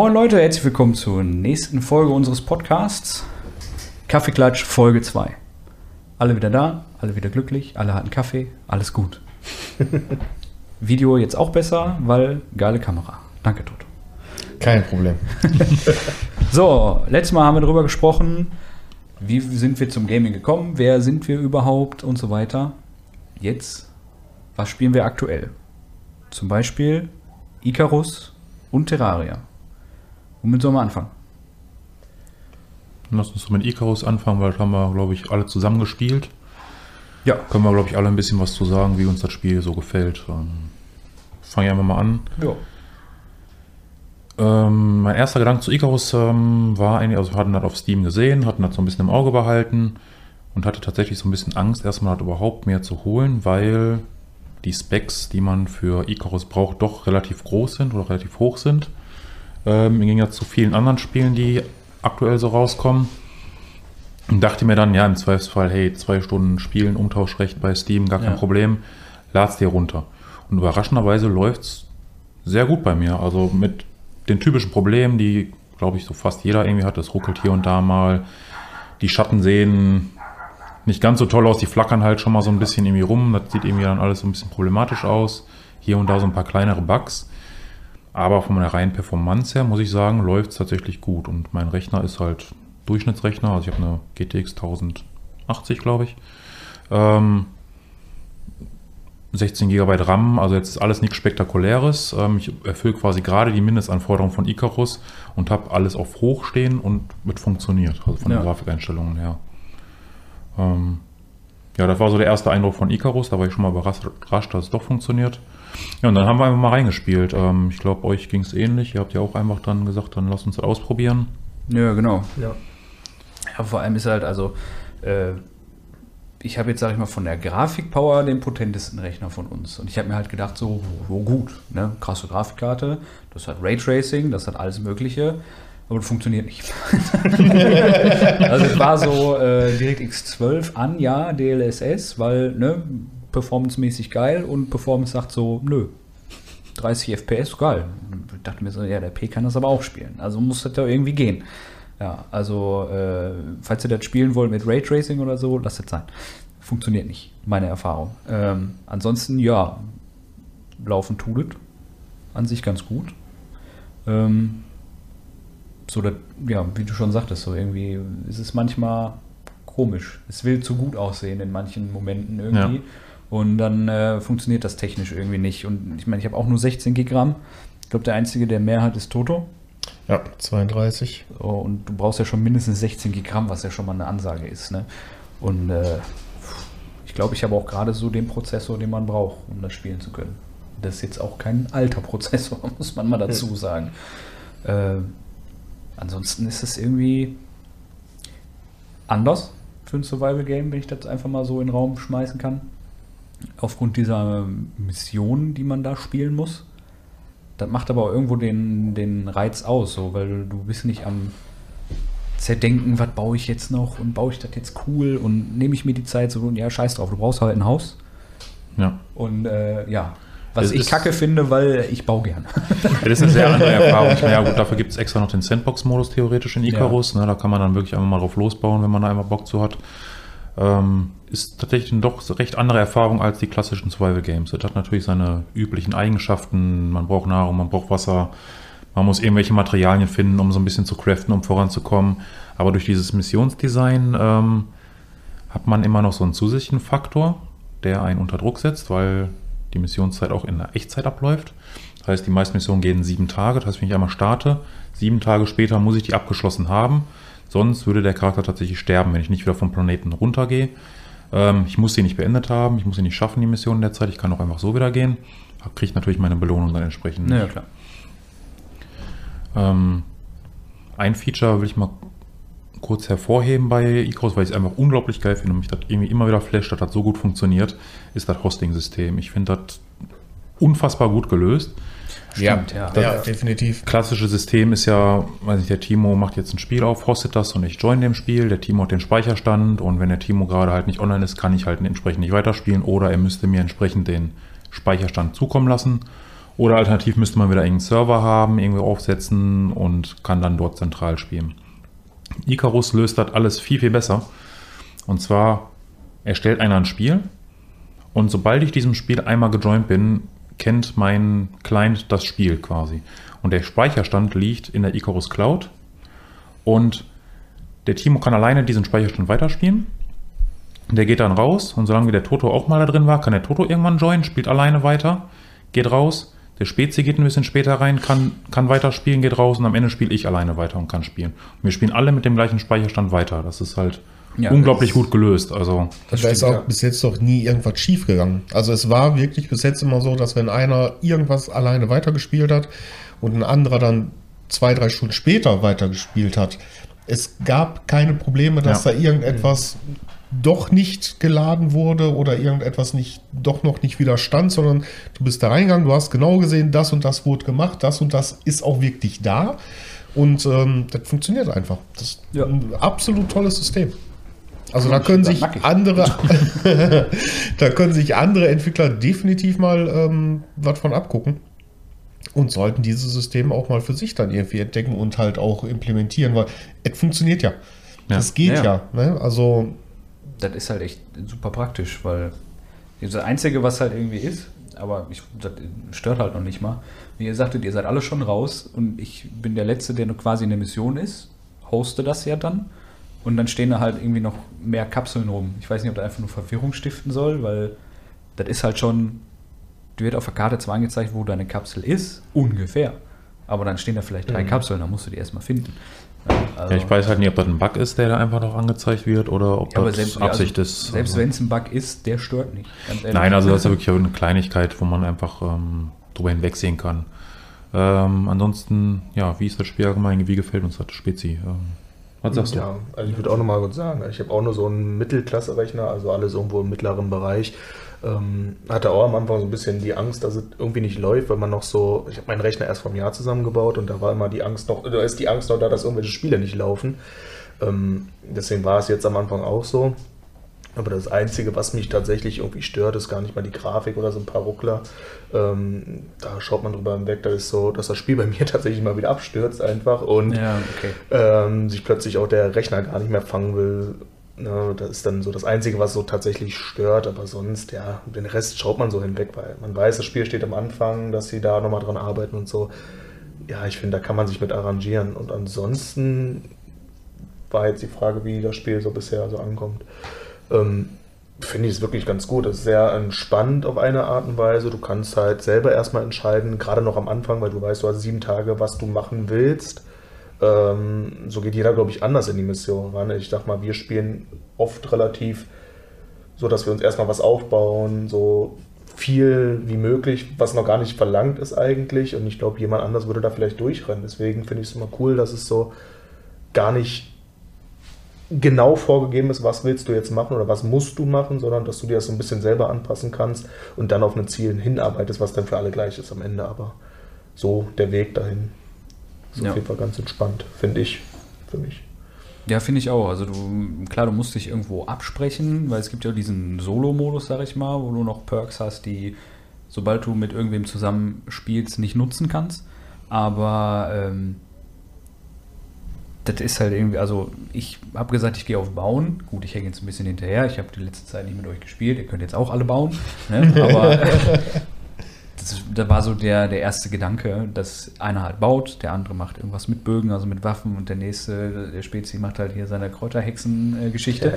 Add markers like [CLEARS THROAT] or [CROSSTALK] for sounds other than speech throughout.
Moin Leute, herzlich willkommen zur nächsten Folge unseres Podcasts. Kaffeeklatsch Folge 2. Alle wieder da, alle wieder glücklich, alle hatten Kaffee, alles gut. [LAUGHS] Video jetzt auch besser, weil geile Kamera. Danke, Toto. Kein Problem. [LAUGHS] So, letztes Mal haben wir darüber gesprochen, wie sind wir zum Gaming gekommen, wer sind wir überhaupt und so weiter. Jetzt, was spielen wir aktuell? Zum Beispiel Icarus und Terraria. Womit sollen wir anfangen? Lass uns mit Icarus anfangen, weil das haben wir, glaube ich, alle zusammen gespielt. Ja. Können wir, glaube ich, alle ein bisschen was zu sagen, wie uns das Spiel so gefällt. Ähm, Fange ich einfach mal an. Ja. Ähm, mein erster Gedanke zu Icarus ähm, war eigentlich, also wir hatten das auf Steam gesehen, hatten das so ein bisschen im Auge behalten und hatte tatsächlich so ein bisschen Angst, erstmal das überhaupt mehr zu holen, weil die Specs, die man für Icarus braucht, doch relativ groß sind oder relativ hoch sind. Ähm, Im Gegensatz zu vielen anderen Spielen, die aktuell so rauskommen. Und dachte mir dann, ja, im Zweifelsfall, hey, zwei Stunden Spielen, Umtauschrecht bei Steam, gar kein Ja. Problem, lad's dir runter. Und überraschenderweise läuft's sehr gut bei mir. Also mit den typischen Problemen, die, glaube ich, so fast jeder irgendwie hat. Es ruckelt hier und da mal. Die Schatten sehen nicht ganz so toll aus. Die flackern halt schon mal so ein bisschen irgendwie rum. Das sieht irgendwie dann alles so ein bisschen problematisch aus. Hier und da so ein paar kleinere Bugs. Aber von meiner reinen Performance her, muss ich sagen, läuft es tatsächlich gut. Und mein Rechner ist halt Durchschnittsrechner. Also ich habe eine GTX 1080, glaube ich. Ähm, 16 GB RAM, also jetzt ist alles nichts Spektakuläres. Ähm, ich erfülle quasi gerade die Mindestanforderungen von Icarus und habe alles auf hoch stehen und mit funktioniert, also von Ja. den Grafikeinstellungen her. Ähm, ja, das war so der erste Eindruck von Icarus, da war ich schon mal überrascht, überrascht, dass es doch funktioniert. Ja, und dann haben wir einfach mal reingespielt. Ähm, ich glaube, euch ging es ähnlich. Ihr habt ja auch einfach dann gesagt, dann lasst uns das ausprobieren. Ja, genau. Ja. Ja, vor allem ist halt, also, äh, ich habe jetzt, sag ich mal, von der Grafikpower den potentesten Rechner von uns. Und ich habe mir halt gedacht, so, so gut, ne? krasse Grafikkarte, das hat Raytracing, das hat alles Mögliche, aber das funktioniert nicht. [LAUGHS] also es war so äh, DirectX 12 an, ja, DLSS, weil, ne, performancemäßig geil und Performance sagt so, nö, 30 FPS, geil. Ich dachte mir so, ja, der P kann das aber auch spielen. Also muss das ja irgendwie gehen. Ja, also, äh, falls ihr das spielen wollt mit Raytracing oder so, lasst es sein. Funktioniert nicht, meine Erfahrung. Ähm, ansonsten, ja, laufen tut es an sich ganz gut. Ähm, so, das, ja, wie du schon sagtest, so irgendwie ist es manchmal komisch. Es will zu gut aussehen in manchen Momenten irgendwie. Ja. Und dann äh, funktioniert das technisch irgendwie nicht. Und ich meine, ich habe auch nur 16 Gig RAM. Ich glaube, der einzige, der mehr hat, ist Toto. Ja, 32. So, und du brauchst ja schon mindestens 16 Gig RAM, was ja schon mal eine Ansage ist. Ne? Und äh, ich glaube, ich habe auch gerade so den Prozessor, den man braucht, um das spielen zu können. Das ist jetzt auch kein alter Prozessor, [LAUGHS] muss man mal dazu sagen. Äh, ansonsten ist es irgendwie anders für ein Survival-Game, wenn ich das einfach mal so in den Raum schmeißen kann. Aufgrund dieser Missionen, die man da spielen muss. Das macht aber auch irgendwo den, den Reiz aus, so, weil du bist nicht am Zerdenken, was baue ich jetzt noch und baue ich das jetzt cool und nehme ich mir die Zeit so, ja, scheiß drauf, du brauchst halt ein Haus. Ja. Und äh, ja, was Es ich kacke finde, weil ich baue gern. [LAUGHS] Das ist eine sehr andere [LAUGHS] Erfahrung. Ich meine, ja gut, dafür gibt es extra noch den Sandbox-Modus theoretisch in Icarus. Ne, da kann man dann wirklich einfach mal drauf losbauen, wenn man da einmal Bock zu hat. Ähm, ist tatsächlich eine doch recht andere Erfahrung als die klassischen Survival-Games. Das hat natürlich seine üblichen Eigenschaften. Man braucht Nahrung, man braucht Wasser. Man muss irgendwelche Materialien finden, um so ein bisschen zu craften, um voranzukommen. Aber durch dieses Missionsdesign ähm, hat man immer noch so einen zusätzlichen Faktor, der einen unter Druck setzt, weil die Missionszeit auch in der Echtzeit abläuft. Das heißt, die meisten Missionen gehen sieben Tage. Das heißt, wenn ich einmal starte, sieben Tage später muss ich die abgeschlossen haben. Sonst würde der Charakter tatsächlich sterben, wenn ich nicht wieder vom Planeten runtergehe. Ähm, ich muss sie nicht beendet haben, ich muss sie nicht schaffen, die Mission in der Zeit. Ich kann auch einfach so wieder gehen. Kriege natürlich meine Belohnung dann entsprechend. Ja, klar. Ähm, ein Feature will ich mal kurz hervorheben bei Icarus, weil ich es einfach unglaublich geil finde und mich das irgendwie immer wieder flasht, dass das so gut funktioniert, ist das Hosting-System. Ich finde das unfassbar gut gelöst. Stimmt, ja. Ja, definitiv. Klassische System ist ja, weiß nicht, der Timo macht jetzt ein Spiel auf, hostet das und ich join dem Spiel. Der Timo hat den Speicherstand und wenn der Timo gerade halt nicht online ist, kann ich halt entsprechend nicht weiterspielen oder er müsste mir entsprechend den Speicherstand zukommen lassen Oder alternativ müsste man wieder einen Server haben, irgendwie aufsetzen und kann dann dort zentral spielen. Icarus löst das alles viel, viel besser. Und zwar erstellt einer ein Spiel und sobald ich diesem Spiel einmal gejoint bin, kennt mein Client das Spiel quasi. Und der Speicherstand liegt in der Icarus Cloud und der Timo kann alleine diesen Speicherstand weiterspielen. Der geht dann raus und solange der Toto auch mal da drin war, kann der Toto irgendwann joinen, spielt alleine weiter, geht raus. Der Spezi geht ein bisschen später rein, kann, kann weiterspielen, geht raus und am Ende spiele ich alleine weiter und kann spielen. Und wir spielen alle mit dem gleichen Speicherstand weiter. Das ist halt Ja, unglaublich das gut gelöst. Also Und da ist auch bis jetzt doch nie irgendwas schief gegangen. Also es war wirklich bis jetzt immer so, dass wenn einer irgendwas alleine weitergespielt hat und ein anderer dann zwei, drei Stunden später weitergespielt hat, es gab keine Probleme, dass Ja. da irgendetwas doch nicht geladen wurde oder irgendetwas nicht, doch noch nicht widerstand, sondern du bist da reingegangen, du hast genau gesehen, das und das wurde gemacht, das und das ist auch wirklich da. Und ähm, das funktioniert einfach. Das ist Ja. ein absolut tolles System. Also da können sich andere, [LAUGHS] da können sich andere Entwickler definitiv mal ähm, was von abgucken und sollten dieses System auch mal für sich dann irgendwie entdecken und halt auch implementieren, weil es funktioniert ja. Ja. Das geht ja. Ja. ne? Also Das ist halt echt super praktisch, weil das Einzige, was halt irgendwie ist, aber ich, das stört halt noch nicht mal. Wie ihr sagtet, ihr seid alle schon raus und ich bin der Letzte, der noch quasi in der Mission ist, hoste das ja dann und dann stehen da halt irgendwie noch mehr Kapseln rum. Ich weiß nicht, ob das einfach nur Verwirrung stiften soll, weil das ist halt schon, dir wird auf der Karte zwar angezeigt, wo deine Kapsel ist, ungefähr. Aber dann stehen da vielleicht drei Kapseln, dann musst du die erstmal finden. Ja, also- ja, ich weiß halt nicht, ob das ein Bug ist, der da einfach noch angezeigt wird oder ob Ja, das selbst, Absicht also, ist. Selbst Also- wenn es ein Bug ist, der stört nicht. Nein, also das ist ja wirklich eine Kleinigkeit, wo man einfach ähm, drüber hinwegsehen kann. Ähm, ansonsten, ja, wie ist das Spiel allgemein? Wie gefällt uns das Spezi? Ähm, was sagst du? Ja, also ich würde auch nochmal kurz sagen, ich habe auch nur so einen Mittelklasse-Rechner, also alles irgendwo im mittleren Bereich. Ähm, hatte auch am Anfang so ein bisschen die Angst, dass es irgendwie nicht läuft, weil man noch so, ich habe meinen Rechner erst vom Jahr zusammengebaut und da war immer die Angst noch, da ist die Angst noch da, dass irgendwelche Spiele nicht laufen. Ähm, deswegen war es jetzt am Anfang auch so. Aber das Einzige, was mich tatsächlich irgendwie stört, ist gar nicht mal die Grafik oder so ein paar Ruckler. Ähm, da schaut man drüber hinweg, da ist so, dass das Spiel bei mir [LAUGHS] tatsächlich mal wieder abstürzt einfach und Ja, okay. ähm, sich plötzlich auch der Rechner gar nicht mehr fangen will. Ne, das ist dann so das Einzige, was so tatsächlich stört, aber sonst, ja, den Rest schaut man so hinweg, weil man weiß, das Spiel steht am Anfang, dass sie da nochmal dran arbeiten und so. Ja, ich finde, da kann man sich mit arrangieren. Und ansonsten war jetzt die Frage, wie das Spiel so bisher so ankommt. Ähm, finde ich es wirklich ganz gut. Es ist sehr entspannt auf eine Art und Weise. Du kannst halt selber erstmal entscheiden, gerade noch am Anfang, weil du weißt, du hast sieben Tage, was du machen willst. Ähm, so geht jeder, glaube ich, anders in die Mission ran. Ich sag mal, wir spielen oft relativ so, dass wir uns erstmal was aufbauen, so viel wie möglich, was noch gar nicht verlangt ist eigentlich. Und ich glaube, jemand anders würde da vielleicht durchrennen. Deswegen finde ich es immer cool, dass es so gar nicht genau vorgegeben ist, was willst du jetzt machen oder was musst du machen, sondern dass du dir das so ein bisschen selber anpassen kannst und dann auf ein Ziel hinarbeitest, was dann für alle gleich ist am Ende. Aber so der Weg dahin ist Ja. auf jeden Fall ganz entspannt, finde ich, für mich. Ja, finde ich auch. Also du, klar, du musst dich irgendwo absprechen, weil es gibt ja diesen Solo-Modus, sag ich mal, wo du noch Perks hast, die, sobald du mit irgendwem zusammen spielst, nicht nutzen kannst. Aber ähm, das ist halt irgendwie, also ich habe gesagt, ich gehe auf Bauen. Gut, ich hänge jetzt ein bisschen hinterher. Ich habe die letzte Zeit nicht mit euch gespielt. Ihr könnt jetzt auch alle bauen. Ne? [LAUGHS] Aber das, da war so der, der erste Gedanke, dass einer halt baut, der andere macht irgendwas mit Bögen, also mit Waffen und der nächste, der Spezi macht halt hier seine Kräuterhexen-Geschichte.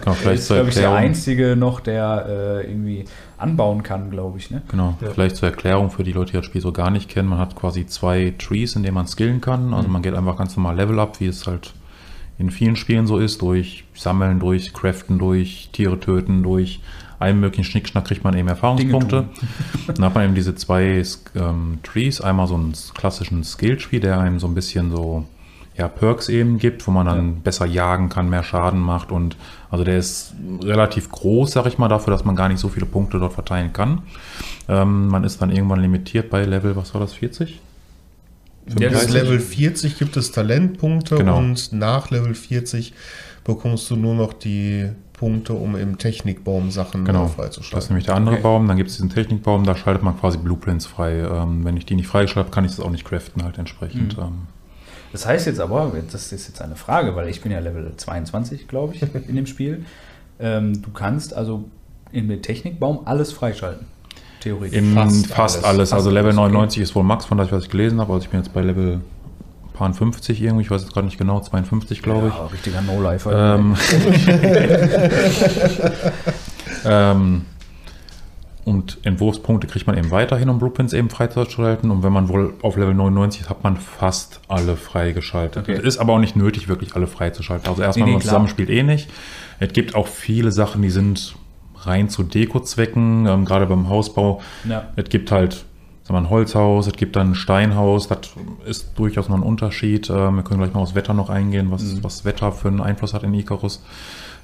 Genau, [LAUGHS] vielleicht ist, zur glaube ich, der einzige noch, der äh, irgendwie anbauen kann, glaube ich. Ne? Genau, Ja. vielleicht zur Erklärung für die Leute, die das Spiel so gar nicht kennen. Man hat quasi zwei Trees, in denen man skillen kann. Also man geht einfach ganz normal Level up, wie es halt in vielen Spielen so ist, durch Sammeln, durch Craften, durch Tiere töten, durch allem möglichen Schnickschnack kriegt man eben Erfahrungspunkte. [LAUGHS] Dann hat man eben diese zwei ähm, Trees, einmal so einen klassischen Skill-Tree, der einem so ein bisschen so ja, Perks eben gibt, wo man dann Ja. besser jagen kann, mehr Schaden macht und also der ist relativ groß, sag ich mal, dafür, dass man gar nicht so viele Punkte dort verteilen kann. Ähm, man ist dann irgendwann limitiert bei Level, was war das, 40? Ja, das Bis Level 40 gibt es Talentpunkte Genau. und nach Level 40 bekommst du nur noch die Punkte, um im Technikbaum Sachen Genau, äh, das ist freizuschalten. nämlich der andere Okay. Baum. Dann gibt es diesen Technikbaum, da schaltet man quasi Blueprints frei. Ähm, wenn ich die nicht freigeschaltet habe, kann ich das auch nicht craften halt entsprechend. Mhm. Ähm, Das heißt jetzt aber, das ist jetzt eine Frage, weil ich bin ja Level 22, glaube ich, in dem Spiel. Ähm, du kannst also dem Technikbaum alles freischalten. Theoretisch. in fast, Fast alles. alles. Also Fast Level alles, okay. 99 ist wohl Max, von das, was ich gelesen habe. Also ich bin jetzt bei Level paar 50 irgendwie, ich weiß jetzt gerade nicht genau, 52 glaube ich. Ja, richtiger No-Lifer. Ähm, [LAUGHS] ähm, und Entwurfspunkte kriegt man eben weiterhin, um Blueprints eben freizuschalten. Und wenn man wohl auf Level 99 ist, hat man fast alle freigeschaltet. Okay. Es ist aber auch nicht nötig, wirklich alle freizuschalten. Also erstmal, Nee, nee, wenn man zusammenspielt, eh nicht. Es gibt auch viele Sachen, die sind rein zu Dekozwecken, ähm, gerade beim Hausbau. Ja. Es gibt halt sagen wir, ein Holzhaus, es gibt dann ein Steinhaus, das ist durchaus noch ein Unterschied. Ähm, wir können gleich mal aufs Wetter noch eingehen, was, Mhm. was Wetter für einen Einfluss hat in Icarus.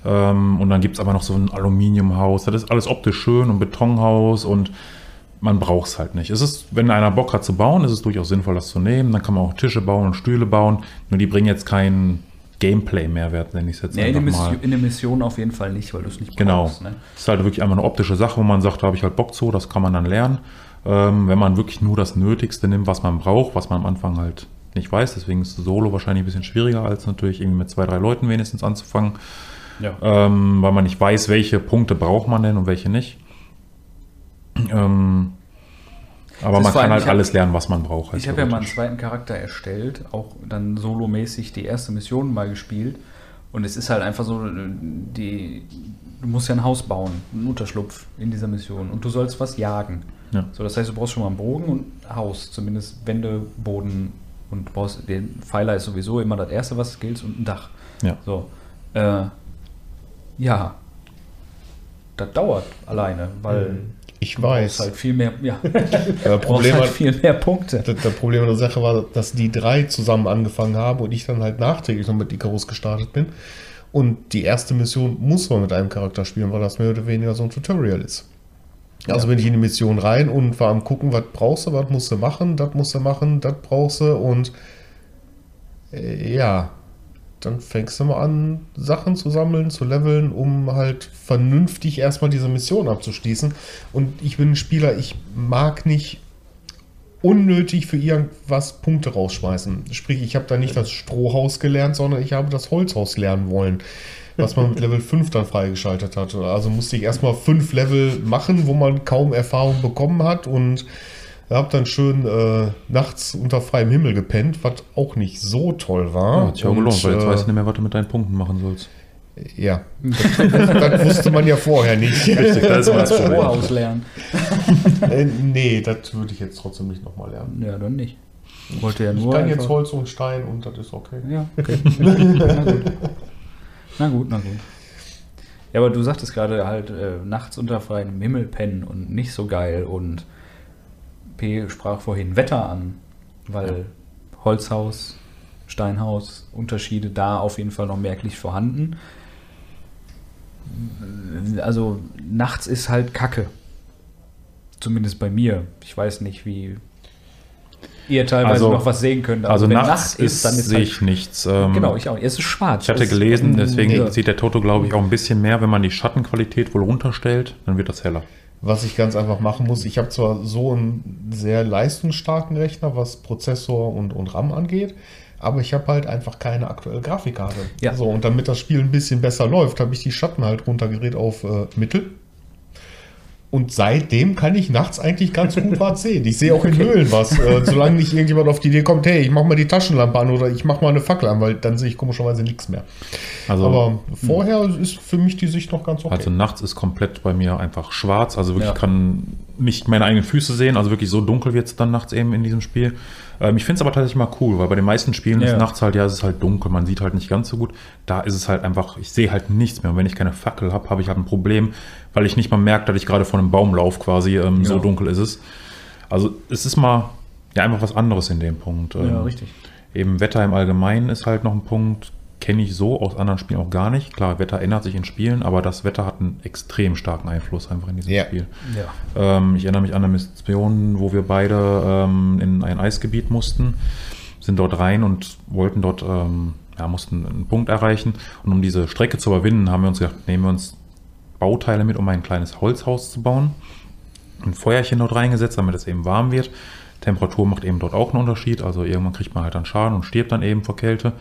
Ähm, und dann gibt es aber noch so ein Aluminiumhaus, das ist alles optisch schön und Betonhaus und man braucht es halt nicht. Es ist, wenn einer Bock hat zu bauen, ist es durchaus sinnvoll, das zu nehmen. Dann kann man auch Tische bauen und Stühle bauen. Nur die bringen jetzt keinen Gameplay-Mehrwert, nenne ich es jetzt Nee, in, mal. In der Mission auf jeden Fall nicht, weil du es nicht Genau. brauchst. Ne? Das ist halt wirklich einfach eine optische Sache, wo man sagt, da habe ich halt Bock zu, das kann man dann lernen. Ähm, wenn man wirklich nur das Nötigste nimmt, was man braucht, was man am Anfang halt nicht weiß, deswegen ist Solo wahrscheinlich ein bisschen schwieriger, als natürlich irgendwie mit zwei, drei Leuten wenigstens anzufangen, Ja. ähm, weil man nicht weiß, welche Punkte braucht man denn und welche nicht. Ähm, aber man kann halt alles lernen, was man braucht. Ich habe ja mal einen zweiten Charakter erstellt, auch dann solomäßig die erste Mission mal gespielt. Und es ist halt einfach so, die, du musst ja ein Haus bauen, einen Unterschlupf in dieser Mission. Und du sollst was jagen. Ja. So, das heißt, du brauchst schon mal einen Bogen und ein Haus, zumindest Wände, Boden und du brauchst, den Pfeiler ist sowieso immer das erste, was gilt, und ein Dach. Ja. So, äh, ja, das dauert alleine, weil Ich du brauchst weiß. halt viel mehr, ja, [LAUGHS] brauchst Problem, halt hat, viel mehr Punkte. das, das Problem an der Sache war, dass die drei zusammen angefangen haben und ich dann halt nachträglich noch mit Icarus gestartet bin. Und die erste Mission muss man mit einem Charakter spielen, weil das mehr oder weniger so ein Tutorial ist. Also Ja. bin ich in die Mission rein und war am gucken, was brauchst du, was musst du machen, das musst du machen, das brauchst du und äh, ja, dann fängst du mal an, Sachen zu sammeln, zu leveln, um halt vernünftig erstmal diese Mission abzuschließen. Und ich bin ein Spieler, ich mag nicht unnötig für irgendwas Punkte rausschmeißen. Sprich, ich habe da nicht das Strohhaus gelernt, sondern ich habe das Holzhaus lernen wollen, was man mit Level 5 dann freigeschaltet hat. Also musste ich erstmal fünf Level machen, wo man kaum Erfahrung bekommen hat und habe dann schön äh, nachts unter freiem Himmel gepennt, was auch nicht so toll war. Ja, hat sich auch Und, gelohnt, weil jetzt äh, weißt du nicht mehr, was du mit deinen Punkten machen sollst. Ja, das, das wusste man ja vorher nicht. [LAUGHS] Richtig, das ist immer das Problem. Strohhaus lernen. Äh, nee, das würde ich jetzt trotzdem nicht nochmal lernen. Ja, dann nicht. Ich wollte ja Ich nur. kann einfach- jetzt Holz und Stein und das ist okay. Ja, okay. [LAUGHS] na gut. Na gut. Ja, aber du sagtest gerade halt äh, nachts unter freiem Himmel pennen und nicht so geil und P sprach vorhin Wetter an, weil Holzhaus, Steinhaus, Unterschiede da auf jeden Fall noch merklich vorhanden. Also nachts ist halt Kacke. Zumindest bei mir. Ich weiß nicht, wie ihr teilweise Also- noch was sehen könnt. Also wenn nachts ist, sehe halt ich nichts. Ähm, Genau, ich auch. Es ist schwarz. Ich hatte Es- gelesen, deswegen Ja. sieht der Toto, glaube ich, auch ein bisschen mehr, wenn man die Schattenqualität wohl runterstellt, dann wird das heller. Was ich ganz einfach machen muss, ich habe zwar so einen sehr leistungsstarken Rechner, was Prozessor und, und RAM angeht, aber ich habe halt einfach keine aktuelle Grafikkarte. Ja. So, und damit das Spiel ein bisschen besser läuft, habe ich die Schatten halt runtergedreht auf äh, Mittel. Und seitdem kann ich nachts eigentlich ganz gut was sehen. Ich sehe auch in Höhlen was. Äh, [LAUGHS] solange nicht irgendjemand auf die Idee kommt, hey, ich mach mal die Taschenlampe an oder ich mach mal eine Fackel an, weil dann sehe ich komischerweise nichts mehr. Also, Aber vorher ist für mich die Sicht noch ganz okay. also nachts ist komplett bei mir einfach schwarz. Also wirklich Ja. kann nicht meine eigenen Füße sehen. Also wirklich so dunkel wird es dann nachts eben in diesem Spiel. Ähm, ich finde es aber tatsächlich mal cool, weil bei den meisten Spielen Ja. ist nachts halt, ja, es ist halt dunkel, man sieht halt nicht ganz so gut. Da ist es halt einfach, ich sehe halt nichts mehr. Und wenn ich keine Fackel habe, habe ich halt ein Problem, weil ich nicht mal merke, dass ich gerade vor einem Baum laufe quasi. Ähm, So Ja. dunkel ist es. Also es ist mal ja einfach was anderes in dem Punkt. Ja, Ähm, richtig. Eben Wetter im Allgemeinen ist halt noch ein Punkt. Kenne ich so aus anderen Spielen auch gar nicht. Klar, Wetter ändert sich in Spielen, aber das Wetter hat einen extrem starken Einfluss einfach in diesem Ja. Spiel. Ja. Ähm, ich erinnere mich an eine Mission, wo wir beide ähm, in ein Eisgebiet mussten, sind dort rein und wollten dort, ähm, ja, mussten einen Punkt erreichen. Und um diese Strecke zu überwinden, haben wir uns gedacht, nehmen wir uns Bauteile mit, um ein kleines Holzhaus zu bauen. Ein Feuerchen dort reingesetzt, damit es eben warm wird. Temperatur macht eben dort auch einen Unterschied. Also irgendwann kriegt man halt dann Schaden und stirbt dann eben vor Kälte.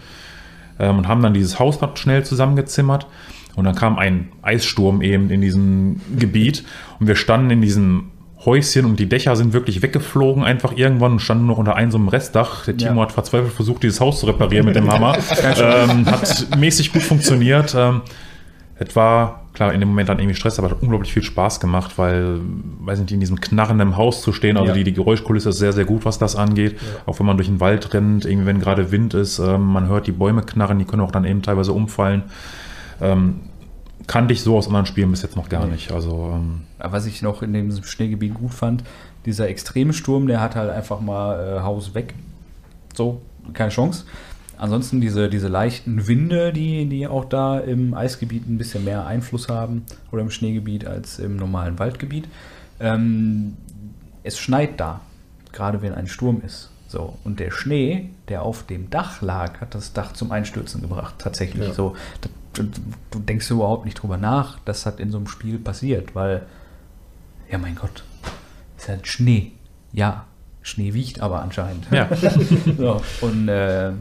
Ähm, und haben dann dieses Haus noch schnell zusammengezimmert. Und dann kam ein Eissturm eben in diesem Gebiet. Und wir standen in diesem Häuschen und die Dächer sind wirklich weggeflogen einfach irgendwann und standen nur unter einem so einem Restdach. Der Timo Ja. hat verzweifelt versucht, dieses Haus zu reparieren mit dem [LAUGHS] Hammer. ähm, hat mäßig gut funktioniert. Ähm, es war, klar, in dem Moment dann irgendwie Stress, aber es hat unglaublich viel Spaß gemacht, weil, weiß nicht, in diesem knarrenden Haus zu stehen, also Ja. die, die Geräuschkulisse ist sehr, sehr gut, was das angeht. Auch wenn man durch den Wald rennt, irgendwie wenn gerade Wind ist, ähm, man hört die Bäume knarren, die können auch dann eben teilweise umfallen. Ähm, kannte ich so aus anderen Spielen bis jetzt noch gar Nee. nicht. Also, ähm, Was ich noch in dem Schneegebiet gut fand, dieser extreme Sturm, der hat halt einfach mal äh, Haus weg. So, keine Chance. Ansonsten diese, diese leichten Winde, die, die auch da im Eisgebiet ein bisschen mehr Einfluss haben oder im Schneegebiet als im normalen Waldgebiet. Ähm, es schneit da, gerade wenn ein Sturm ist. So, und der Schnee, der auf dem Dach lag, hat das Dach zum Einstürzen gebracht. Tatsächlich. Ja. So, du, du denkst überhaupt nicht drüber nach, das hat in so einem Spiel passiert, weil, ja mein Gott, ist halt Schnee. Ja, Schnee wiegt aber anscheinend. ja. [LAUGHS] So, und äh,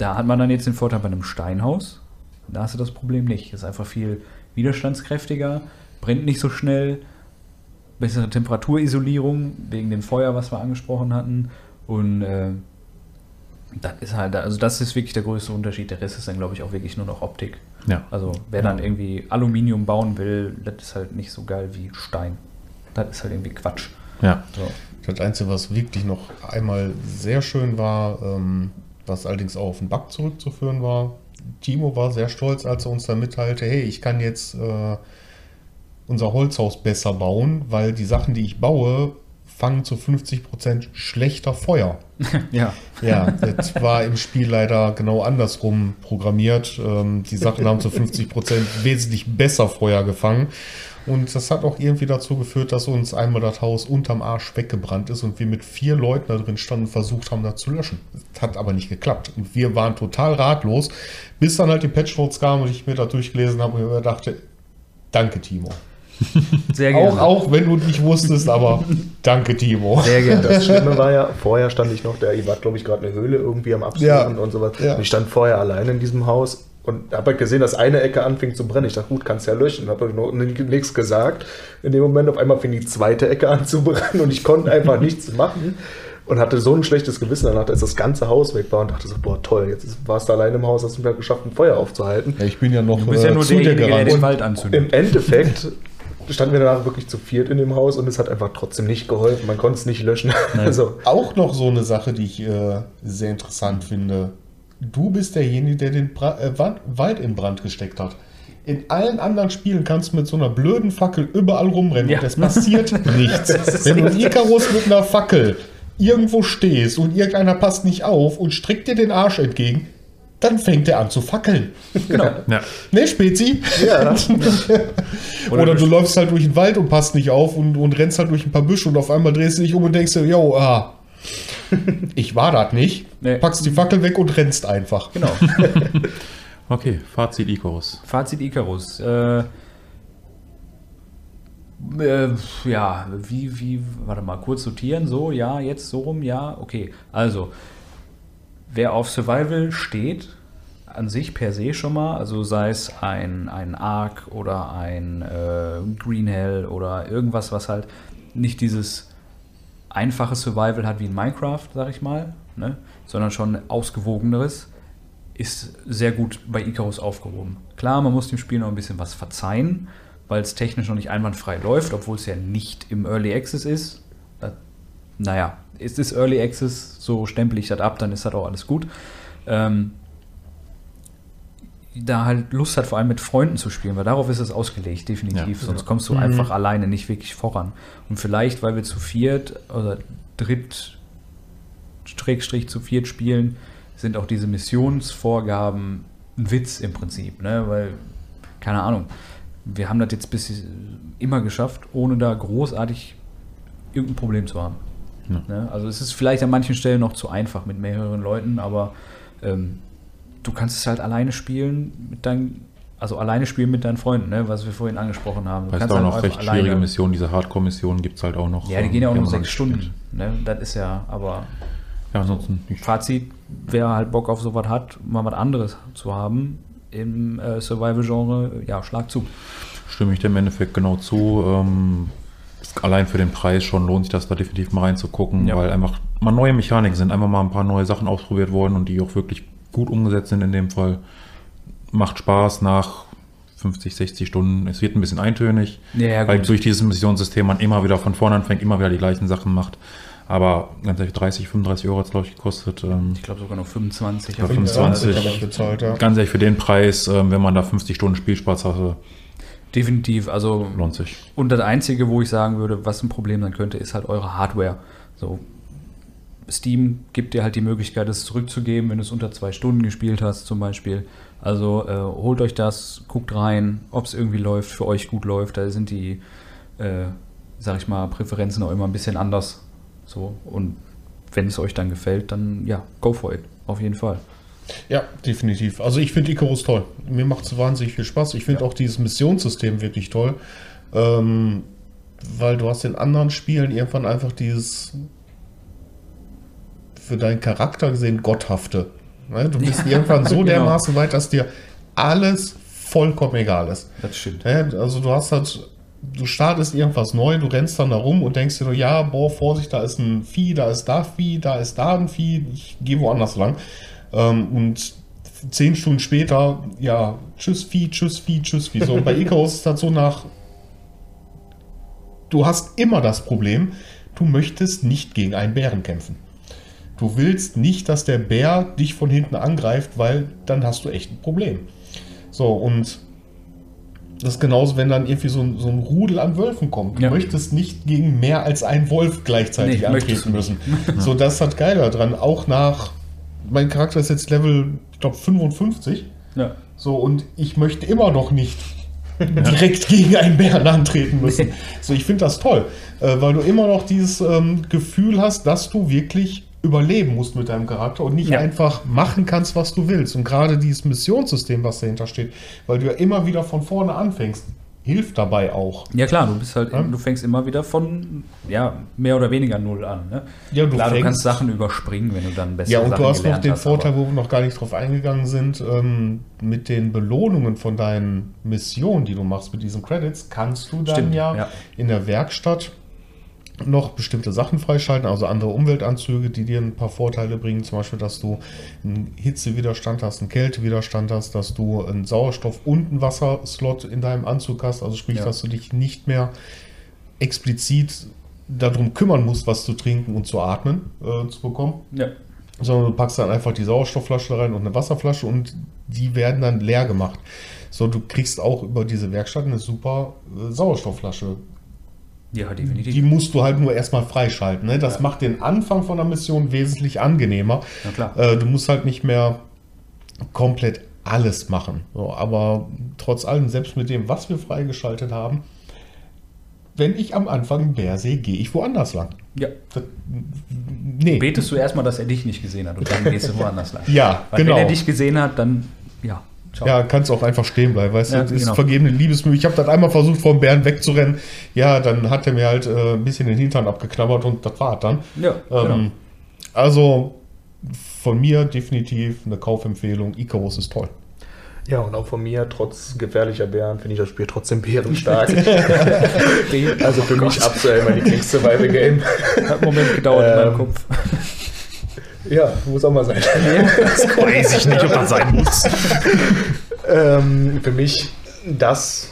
da hat man dann jetzt den Vorteil bei einem Steinhaus. Da hast du das Problem nicht. Ist einfach viel widerstandskräftiger, brennt nicht so schnell, bessere Temperaturisiolierung wegen dem Feuer, was wir angesprochen hatten. Und äh, das ist halt, also das ist wirklich der größte Unterschied. Der Rest ist dann, glaube ich, auch wirklich nur noch Optik. ja. Also wer dann irgendwie Aluminium bauen will, das ist halt nicht so geil wie Stein. Das ist halt irgendwie Quatsch. ja. So. Das Einzige, was wirklich noch einmal sehr schön war, ähm, was allerdings auch auf den Bug zurückzuführen war, Timo war sehr stolz, als er uns dann mitteilte, hey, ich kann jetzt äh, unser Holzhaus besser bauen, weil die Sachen, die ich baue, fangen zu 50% schlechter Feuer. [LAUGHS] Ja. Ja, das war im Spiel leider genau andersrum programmiert. Ähm, die Sachen haben zu 50% wesentlich besser Feuer gefangen. Und das hat auch irgendwie dazu geführt, dass uns einmal das Haus unterm Arsch weggebrannt ist und wir mit vier Leuten da drin standen und versucht haben, das zu löschen. Das hat aber nicht geklappt. Und wir waren total ratlos, bis dann halt die Patch Notes kamen und ich mir da durchgelesen habe und mir dachte, danke Timo. [LAUGHS] Sehr Auch, auch wenn du nicht wusstest, aber [LAUGHS] danke Timo. Sehr gerne. Das Schlimme war ja, vorher stand ich noch, der, ihr wart, glaube ich, gerade eine Höhle irgendwie am Absuchen Ja. und sowas. Ja. Und ich stand vorher alleine in diesem Haus und habe halt gesehen, dass eine Ecke anfing zu brennen. Ich dachte, gut, kannst ja löschen. Habe noch nichts gesagt. In dem Moment auf einmal fing die zweite Ecke an zu brennen und ich konnte einfach [LAUGHS] nichts machen. Und hatte so ein schlechtes Gewissen danach, dass das ganze Haus weg war und dachte so, boah, toll, jetzt warst du alleine im Haus, hast du wieder geschafft, ein Feuer aufzuhalten. Ja, ich bin ja noch Du bist ja äh, nur zu dir gerannt. den Wald anzündet. Im Endeffekt standen wir danach wirklich zu viert in dem Haus und es hat einfach trotzdem nicht geholfen. Man konnte es nicht löschen. Also, [LAUGHS] Auch noch so eine Sache, die ich äh, sehr interessant finde. Du bist derjenige, der den Bra äh, Wald in Brand gesteckt hat. In allen anderen Spielen kannst du mit so einer blöden Fackel überall rumrennen Ja. und es passiert [LAUGHS] nichts. Wenn du in Icarus mit einer Fackel irgendwo stehst und irgendeiner passt nicht auf und streckt dir den Arsch entgegen, dann fängt er an zu fackeln. Genau. ja. Ne, Spezi? ja, [LAUGHS] Oder, du läufst halt durch den Wald und passt nicht auf und, und rennst halt durch ein paar Büsche und auf einmal drehst du dich um und denkst dir, yo, ah, ich war das nicht. Nee. Packst die Fackel weg und rennst einfach. Genau. [LAUGHS] Okay, Fazit Icarus. Fazit Icarus. Äh, äh, ja, wie, wie, warte mal, kurz sortieren, so, ja, jetzt so rum, ja, okay. Also, wer auf Survival steht, an sich per se schon mal, also sei es ein, ein Ark oder ein äh, Green Hell oder irgendwas, was halt nicht dieses einfache Survival hat wie in Minecraft, sag ich mal, ne? sondern schon ausgewogeneres, ist sehr gut bei Icarus aufgehoben. Klar, man muss dem Spiel noch ein bisschen was verzeihen, weil es technisch noch nicht einwandfrei läuft, obwohl es ja nicht im Early Access ist. Äh, naja, es ist Early Access, so stempel ich das ab, dann ist das auch alles gut. Ähm, da halt Lust hat, vor allem mit Freunden zu spielen, weil darauf ist es ausgelegt, definitiv. Ja. Sonst kommst du einfach alleine nicht wirklich voran. Und vielleicht, weil wir zu viert oder dritt, Schrägstrich zu viert spielen, sind auch diese Missionsvorgaben ein Witz im Prinzip, ne? Weil, keine Ahnung, wir haben das jetzt bis immer geschafft, ohne da großartig irgendein Problem zu haben. Ja. Ne? Also es ist vielleicht an manchen Stellen noch zu einfach mit mehreren Leuten, aber ähm, du kannst es halt alleine spielen mit deinen, also alleine spielen mit deinen Freunden, ne? was wir vorhin angesprochen haben. Du Weißt kannst auch halt noch recht schwierige Missionen, diese Hardcore-Missionen gibt es halt auch noch. Ja, die gehen ja auch nur sechs Stunden. Ne? Das ist ja, aber Ja, ansonsten nicht. Fazit, wer halt Bock auf sowas hat, mal was anderes zu haben im äh, Survival-Genre, ja, schlag zu. Stimme ich dem im Endeffekt genau zu. Ähm, allein für den Preis schon lohnt sich das da definitiv mal reinzugucken, Ja. weil einfach mal neue Mechaniken sind, einfach mal ein paar neue Sachen ausprobiert worden und die auch wirklich gut umgesetzt sind in dem Fall. Macht Spaß nach 50, 60 Stunden. Es wird ein bisschen eintönig, Ja, ja, weil durch dieses Missionssystem man immer wieder von vorne anfängt, immer wieder die gleichen Sachen macht. Aber ganz ehrlich, 30, 35 Euro hat es, glaube ich, gekostet. Ähm, Ich glaube sogar noch 25. Ja, auf jeden 25. Fall. habe ich bezahlt, ja. ganz ehrlich, für den Preis, ähm, wenn man da 50 Stunden Spielspaß hatte, Definitiv, also lohnt sich. Und das Einzige, wo ich sagen würde, was ein Problem sein könnte, ist halt eure Hardware. So, Steam gibt dir halt die Möglichkeit, es zurückzugeben, wenn du es unter zwei Stunden gespielt hast, zum Beispiel. Also äh, holt euch das, guckt rein, ob es irgendwie läuft, für euch gut läuft. Da sind die, äh, sag ich mal, Präferenzen auch immer ein bisschen anders. So, und wenn es euch dann gefällt, dann ja, go for it. Auf jeden Fall. Ja, definitiv. Also ich finde Icarus toll. Mir macht es wahnsinnig viel Spaß. Ich finde auch dieses Missionssystem wirklich toll. Ähm, weil du hast in anderen Spielen irgendwann einfach dieses für deinen Charakter gesehen Gotthafte. Ne? Du bist [LAUGHS] Ja, irgendwann so genau. dermaßen weit, dass dir alles vollkommen egal ist. Das stimmt. Ja, also du hast halt, du startest irgendwas neu, du rennst dann da rum und denkst dir nur, ja, boah, Vorsicht, da ist ein Vieh, da ist da Vieh, da ist da ein Vieh, ich gehe woanders lang. Ähm, und zehn Stunden später, ja, tschüss Vieh, tschüss Vieh, tschüss Vieh. So, und bei [LAUGHS] Icarus ist das so nach, du hast immer das Problem, du möchtest nicht gegen einen Bären kämpfen. Du willst nicht, dass der Bär dich von hinten angreift, weil dann hast du echt ein Problem. So, und das ist genauso, wenn dann irgendwie so ein, so ein Rudel an Wölfen kommt. Du Ja. möchtest nicht gegen mehr als einen Wolf gleichzeitig Nee, antreten müssen. [LAUGHS] so, das ist das Geile daran. Auch nach, mein Charakter ist jetzt Level, ich glaube, 55. Ja. So, und ich möchte immer noch nicht [LAUGHS] direkt gegen einen Bären antreten [LAUGHS] müssen. So, ich finde das toll, äh, weil du immer noch dieses ähm, Gefühl hast, dass du wirklich überleben musst mit deinem Charakter und nicht Ja. einfach machen kannst, was du willst. Und gerade dieses Missionssystem, was dahinter steht, weil du ja immer wieder von vorne anfängst, hilft dabei auch. Ja klar, du bist halt, Ja. du fängst immer wieder von, ja, mehr oder weniger null an. Ne? Ja, du klar, du kannst Sachen überspringen, wenn du dann besser Ja, und Sachen du hast noch den hast, Vorteil, wo wir noch gar nicht drauf eingegangen sind, ähm, mit den Belohnungen von deinen Missionen, die du machst, mit diesen Credits, kannst du dann Stimmt, ja, ja. in der Werkstatt noch bestimmte Sachen freischalten, also andere Umweltanzüge, die dir ein paar Vorteile bringen, zum Beispiel, dass du einen Hitzewiderstand hast, einen Kältewiderstand hast, dass du einen Sauerstoff- und einen Wasserslot in deinem Anzug hast, also sprich, Ja. dass du dich nicht mehr explizit darum kümmern musst, was zu trinken und zu atmen äh, zu bekommen Ja. sondern du packst dann einfach die Sauerstoffflasche rein und eine Wasserflasche und die werden dann leer gemacht. So, du kriegst auch über diese Werkstatt eine super äh, Sauerstoffflasche. Ja, definitiv. Die musst du halt nur erstmal freischalten. Ne? Das Ja. macht den Anfang von der Mission wesentlich angenehmer. Na klar. Äh, du musst halt nicht mehr komplett alles machen. So, aber trotz allem, selbst mit dem, was wir freigeschaltet haben, wenn ich am Anfang Bär sehe, gehe ich woanders lang. ja. Das, nee. Betest du erstmal, dass er dich nicht gesehen hat und dann gehst du woanders lang. [LAUGHS] Ja, Weil genau. wenn er dich gesehen hat, dann, ja, ciao. Ja, kannst auch einfach stehen bleiben, weißt Ja, du, das ist genau. vergebene Liebesmühe. Ich habe das einmal versucht, vor dem Bären wegzurennen. Ja, dann hat er mir halt äh, ein bisschen den Hintern abgeknabbert und das war dann. Ja, Ähm, genau. Also von mir definitiv eine Kaufempfehlung. Icarus ist toll. Ja, und auch von mir, trotz gefährlicher Bären, finde ich das Spiel trotzdem bärenstark. [LAUGHS] [LAUGHS] Also für Oh mich Gott. aktuell mein Lieblings-Survival-Game. Hat einen Moment gedauert in meinem Ähm, Kopf. Ja, muss auch mal sein. das weiß ich nicht, ob das sein muss. Ähm, für mich das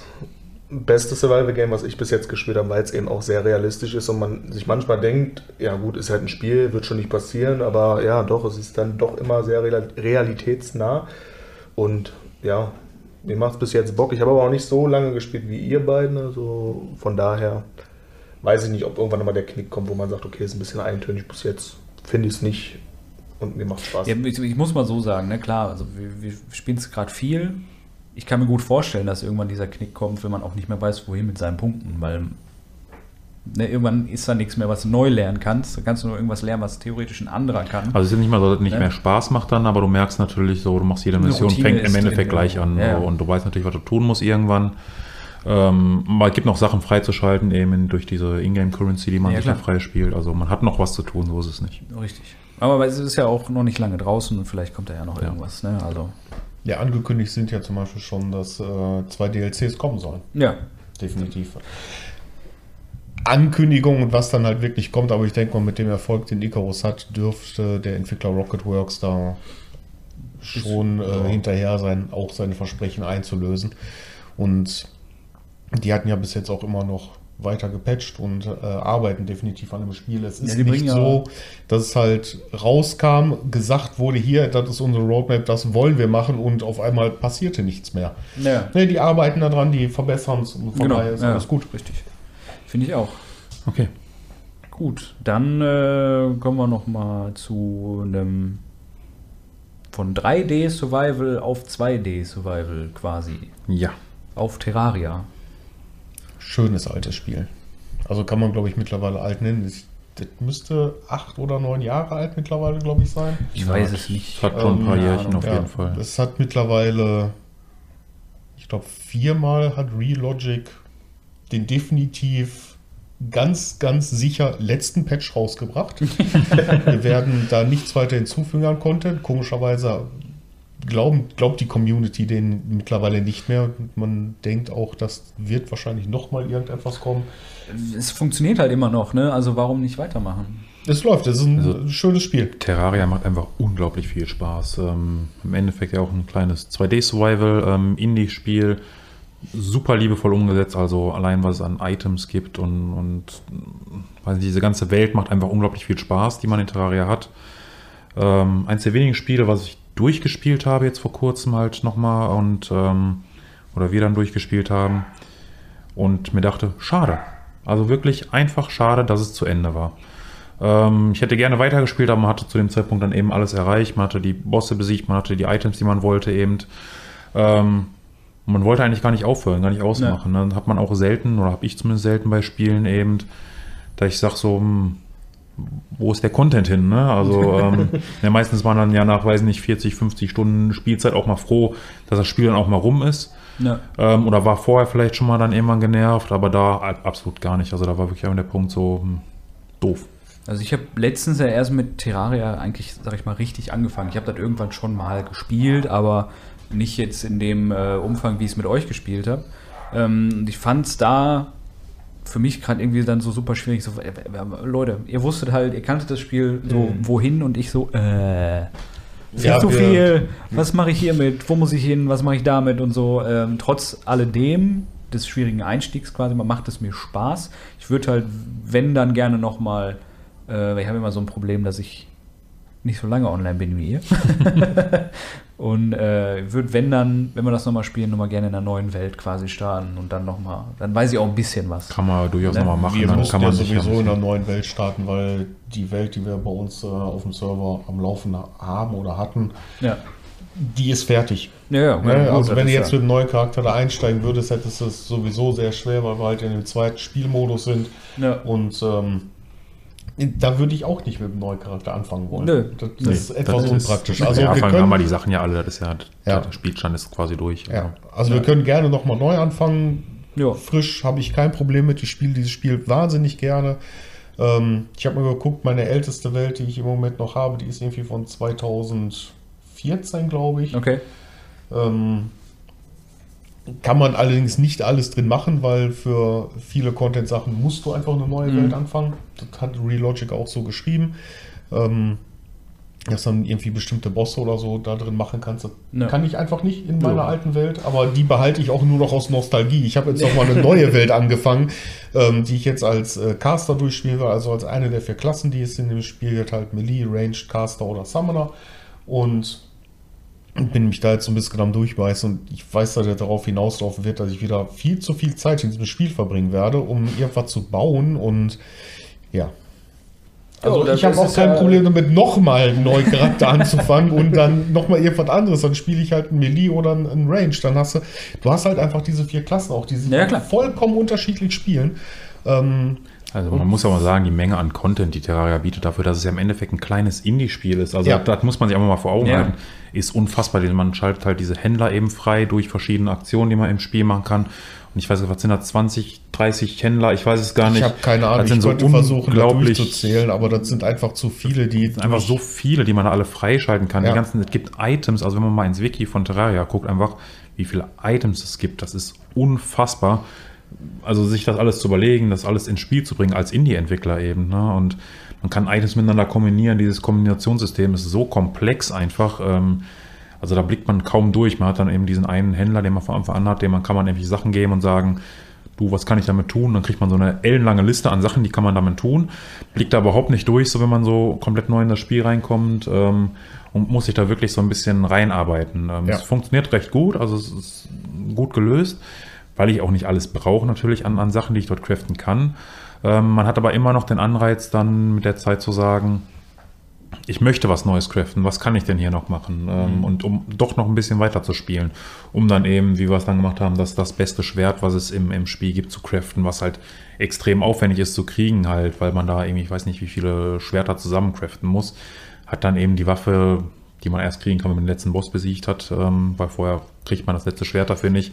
beste Survival-Game, was ich bis jetzt gespielt habe, weil es eben auch sehr realistisch ist und man sich manchmal denkt, ja gut, ist halt ein Spiel, wird schon nicht passieren, aber ja doch, es ist dann doch immer sehr real- realitätsnah und ja, mir macht es bis jetzt Bock. Ich habe aber auch nicht so lange gespielt wie ihr beiden, also von daher weiß ich nicht, ob irgendwann nochmal der Knick kommt, wo man sagt, okay, ist ein bisschen eintönig bis jetzt, finde ich es nicht und mir macht Spaß. Ja, ich, ich muss mal so sagen, ne, klar, also wir, wir spielen es gerade viel. Ich kann mir gut vorstellen, dass irgendwann dieser Knick kommt, wenn man auch nicht mehr weiß, wohin mit seinen Punkten, weil ne, irgendwann ist da nichts mehr, was du neu lernen kannst. Da kannst du nur irgendwas lernen, was theoretisch ein anderer kann. Also es ist nicht mal so, dass es nicht Ja. mehr Spaß macht dann, aber du merkst natürlich so, du machst jede Mission, Routine fängt im Endeffekt gleich ja. an Ja, ja. so, und du weißt natürlich, was du tun musst irgendwann. Ähm, es gibt noch Sachen freizuschalten, eben durch diese Ingame-Currency, die man Ja, sich da klar. freispielt. Also man hat noch was zu tun, so ist es nicht. Richtig. Aber es ist ja auch noch nicht lange draußen und vielleicht kommt da ja noch Ja. irgendwas. Ne? Also, Ja, angekündigt sind ja zum Beispiel schon, dass äh, zwei DLCs kommen sollen. ja. Definitiv. Ankündigung und was dann halt wirklich kommt, aber ich denke mal, mit dem Erfolg, den Icarus hat, dürfte der Entwickler Rocketworks da schon äh, hinterher sein, auch seine Versprechen einzulösen. Und die hatten ja bis jetzt auch immer noch weiter gepatcht und äh, arbeiten definitiv an dem Spiel. Es ist die nicht ja- so, dass es halt rauskam, gesagt wurde, hier, das ist unsere Roadmap, das wollen wir machen und auf einmal passierte nichts mehr. Ja. Ne, die arbeiten daran, die verbessern es und von Genau. daher ist ja. alles gut. Richtig. Finde ich auch. Okay. Gut, dann äh, kommen wir noch mal zu einem von 3D Survival auf 2D Survival quasi. Ja. Auf Terraria. Schönes altes Spiel. Also kann man, glaube ich, mittlerweile alt nennen. Das, das müsste acht oder neun Jahre alt mittlerweile, glaube ich, sein. Ich weiß es nicht. Hat schon ein paar Ähm, Jährchen auf Ja, jeden Fall. Es hat mittlerweile, ich glaube, viermal hat Relogic den definitiv ganz, ganz sicher letzten Patch rausgebracht. [LAUGHS] Wir werden da nichts weiter hinzufügen an Content. Komischerweise glauben, glaubt die Community den mittlerweile nicht mehr. Man denkt auch, das wird wahrscheinlich noch mal irgendetwas kommen. Es funktioniert halt immer noch, ne? Also warum nicht weitermachen? Es läuft, es ist ein Also- schönes Spiel. Terraria macht einfach unglaublich viel Spaß. Ähm, Im Endeffekt ja auch ein kleines 2D-Survival, ähm, Indie-Spiel. Super liebevoll umgesetzt, also allein was es an Items gibt und, und weiß nicht, diese ganze Welt macht einfach unglaublich viel Spaß, die man in Terraria hat. Ähm, eins der wenigen Spiele, was ich durchgespielt habe jetzt vor kurzem halt nochmal und ähm, oder wir dann durchgespielt haben und mir dachte, schade. Also wirklich einfach schade, dass es zu Ende war. Ähm, ich hätte gerne weitergespielt, aber man hatte zu dem Zeitpunkt dann eben alles erreicht. Man hatte die Bosse besiegt, man hatte die Items, die man wollte eben. Ähm, man wollte eigentlich gar nicht aufhören, gar nicht ausmachen. Dann hat man auch selten, oder habe ich zumindest selten bei Spielen eben, da ich sage so, hm, wo ist der Content hin? Ne? Also [LAUGHS] ähm, ja, meistens war man dann ja nach, weiß nicht, 40, 50 Stunden Spielzeit auch mal froh, dass das Spiel dann auch mal rum ist. Ja. Ähm, oder war vorher vielleicht schon mal dann irgendwann genervt, aber da absolut gar nicht. Also da war wirklich der Punkt so hm, doof. Also ich habe letztens ja erst mit Terraria eigentlich, sag ich mal, richtig angefangen. Ich habe das irgendwann schon mal gespielt, aber nicht jetzt in dem äh, Umfang, wie ich es mit euch gespielt habe. Ähm, ich fand es da für mich gerade irgendwie dann so super schwierig. So, äh, äh, Leute, ihr wusstet halt, ihr kanntet das Spiel so Mhm. wohin und ich so, äh, viel Ja, zu wir- viel. Was mache ich hiermit? Wo muss ich hin? Was mache ich damit? Und so. Ähm, trotz alledem des schwierigen Einstiegs quasi, man macht es mir Spaß. Ich würde halt, wenn dann gerne noch mal, äh, weil ich habe immer so ein Problem, dass ich nicht so lange online bin wie ihr. [LAUGHS] und äh, würde, wenn dann, wenn wir das nochmal spielen, nochmal gerne in einer neuen Welt quasi starten und dann nochmal, dann weiß ich auch ein bisschen was. Kann man durchaus Ne? nochmal machen. Wir dann kann ja man sich sowieso ja in einer neuen Welt starten, weil die Welt, die wir bei uns äh, auf dem Server am Laufen haben oder hatten, Ja. die ist fertig. Ja, ja, Ne? gut, also wenn du jetzt ja- mit einem neuen Charakter da einsteigen würdest, hättest du es sowieso sehr schwer, weil wir halt in dem zweiten Spielmodus sind. Ja. Und ähm, da würde ich auch nicht mit einem neuen Charakter anfangen wollen. Nö. Das, das Nee, ist etwas das unpraktisch. Ist, also ja, wir fangen wir können, mal die Sachen ja alle, das ist ja, Ja. der Spielstand ist quasi durch. ja, also wir können gerne nochmal neu anfangen. Ja. Frisch habe ich kein Problem mit. Ich spiele dieses Spiel wahnsinnig gerne. Ähm, ich habe mal geguckt, meine älteste Welt, die ich im Moment noch habe, die ist irgendwie von 2014, glaube ich. Okay. Ähm, kann man allerdings nicht alles drin machen, weil für viele Content-Sachen musst du einfach eine neue Mhm. Welt anfangen. Das hat Relogic auch so geschrieben. Ähm, dass dann irgendwie bestimmte Bosse oder so da drin machen kannst. Ja. kann ich einfach nicht in meiner Ja. alten Welt, aber die behalte ich auch nur noch aus Nostalgie. Ich habe jetzt noch [LAUGHS] mal eine neue Welt angefangen, ähm, die ich jetzt als äh, Caster durchspiele, also als eine der vier Klassen, die es in dem Spiel gibt, halt Melee, Ranged, Caster oder Summoner. Und bin mich da jetzt so ein bisschen am Durchbeißen und ich weiß, dass er darauf hinauslaufen wird, dass ich wieder viel zu viel Zeit in diesem Spiel verbringen werde, um irgendwas zu bauen und ja. Also das ich habe auch kein ja- Problem damit, nochmal einen neuen Charakter [LAUGHS] anzufangen und dann nochmal irgendwas anderes. Dann spiele ich halt einen Melee oder einen- Range. Dann hast du, du hast halt einfach diese vier Klassen auch, die sich Ja, vollkommen unterschiedlich spielen. Ähm, Also man muss ja mal sagen, die Menge an Content, die Terraria bietet, dafür, dass es ja im Endeffekt ein kleines Indie-Spiel ist. Also Ja. das muss man sich einfach mal vor Augen Ja. halten. Ist unfassbar. Man schaltet halt diese Händler eben frei durch verschiedene Aktionen, die man im Spiel machen kann. Und ich weiß nicht, was sind das, 20, 30 Händler? Ich weiß es gar nicht. ich habe keine Ahnung, Das sind ich so könnte versuchen, da unglaublich durchzuzählen, aber das sind einfach zu viele, die einfach so viele, die man da alle freischalten kann. Ja. Die ganzen, es gibt Items, also wenn man mal ins Wiki von Terraria guckt, einfach, wie viele Items es gibt, das ist unfassbar. Also sich das alles zu überlegen, das alles ins Spiel zu bringen, als Indie-Entwickler eben. Ne? Und man kann Items miteinander kombinieren. Dieses Kombinationssystem ist so komplex einfach. Ähm, also da blickt man kaum durch. Man hat dann eben diesen einen Händler, den man von Anfang an hat, dem man kann man irgendwie Sachen geben und sagen, du, was kann ich damit tun? Dann kriegt man so eine ellenlange Liste an Sachen, die kann man damit tun. Blickt da überhaupt nicht durch, so wenn man so komplett neu in das Spiel reinkommt ähm, und muss sich da wirklich so ein bisschen reinarbeiten. Ähm, Ja. Es funktioniert recht gut, also es ist gut gelöst, weil ich auch nicht alles brauche natürlich an, an Sachen, die ich dort craften kann. Ähm, man hat aber immer noch den Anreiz, dann mit der Zeit zu sagen, ich möchte was Neues craften, was kann ich denn hier noch machen? Mhm. Ähm, und um doch noch ein bisschen weiter zu spielen, um dann eben, wie wir es dann gemacht haben, das, das beste Schwert, was es im, im Spiel gibt, zu craften, was halt extrem aufwendig ist zu kriegen halt, weil man da irgendwie, ich weiß nicht, wie viele Schwerter zusammen craften muss, hat dann eben die Waffe, die man erst kriegen kann, wenn man den letzten Boss besiegt hat, ähm, weil vorher kriegt man das letzte Schwert dafür nicht.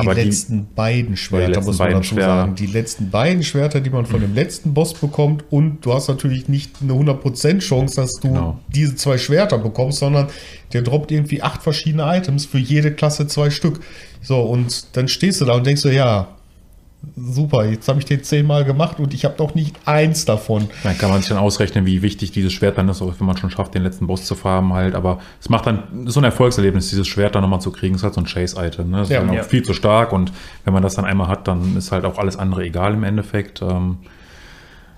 Die letzten beiden Schwerter, letzten muss man beiden dazu sagen. Die letzten beiden Schwerter, die man von dem letzten Boss bekommt. Und du hast natürlich nicht eine 100% Chance, dass du Genau. diese zwei Schwerter bekommst, sondern der droppt irgendwie acht verschiedene Items für jede Klasse zwei Stück. So, und dann stehst du da und denkst so, ja, super, jetzt habe ich den zehnmal gemacht und ich habe noch nicht eins davon. Dann kann man sich dann ausrechnen, wie wichtig dieses Schwert dann ist, auch wenn man schon schafft, den letzten Boss zu farmen halt. Aber es macht dann so ein Erfolgserlebnis, dieses Schwert dann nochmal zu kriegen. ist halt so ein Chase-Item. Ne? Das Ja. ist dann Ja. auch viel zu stark und wenn man das dann einmal hat, dann ist halt auch alles andere egal im Endeffekt. Ähm,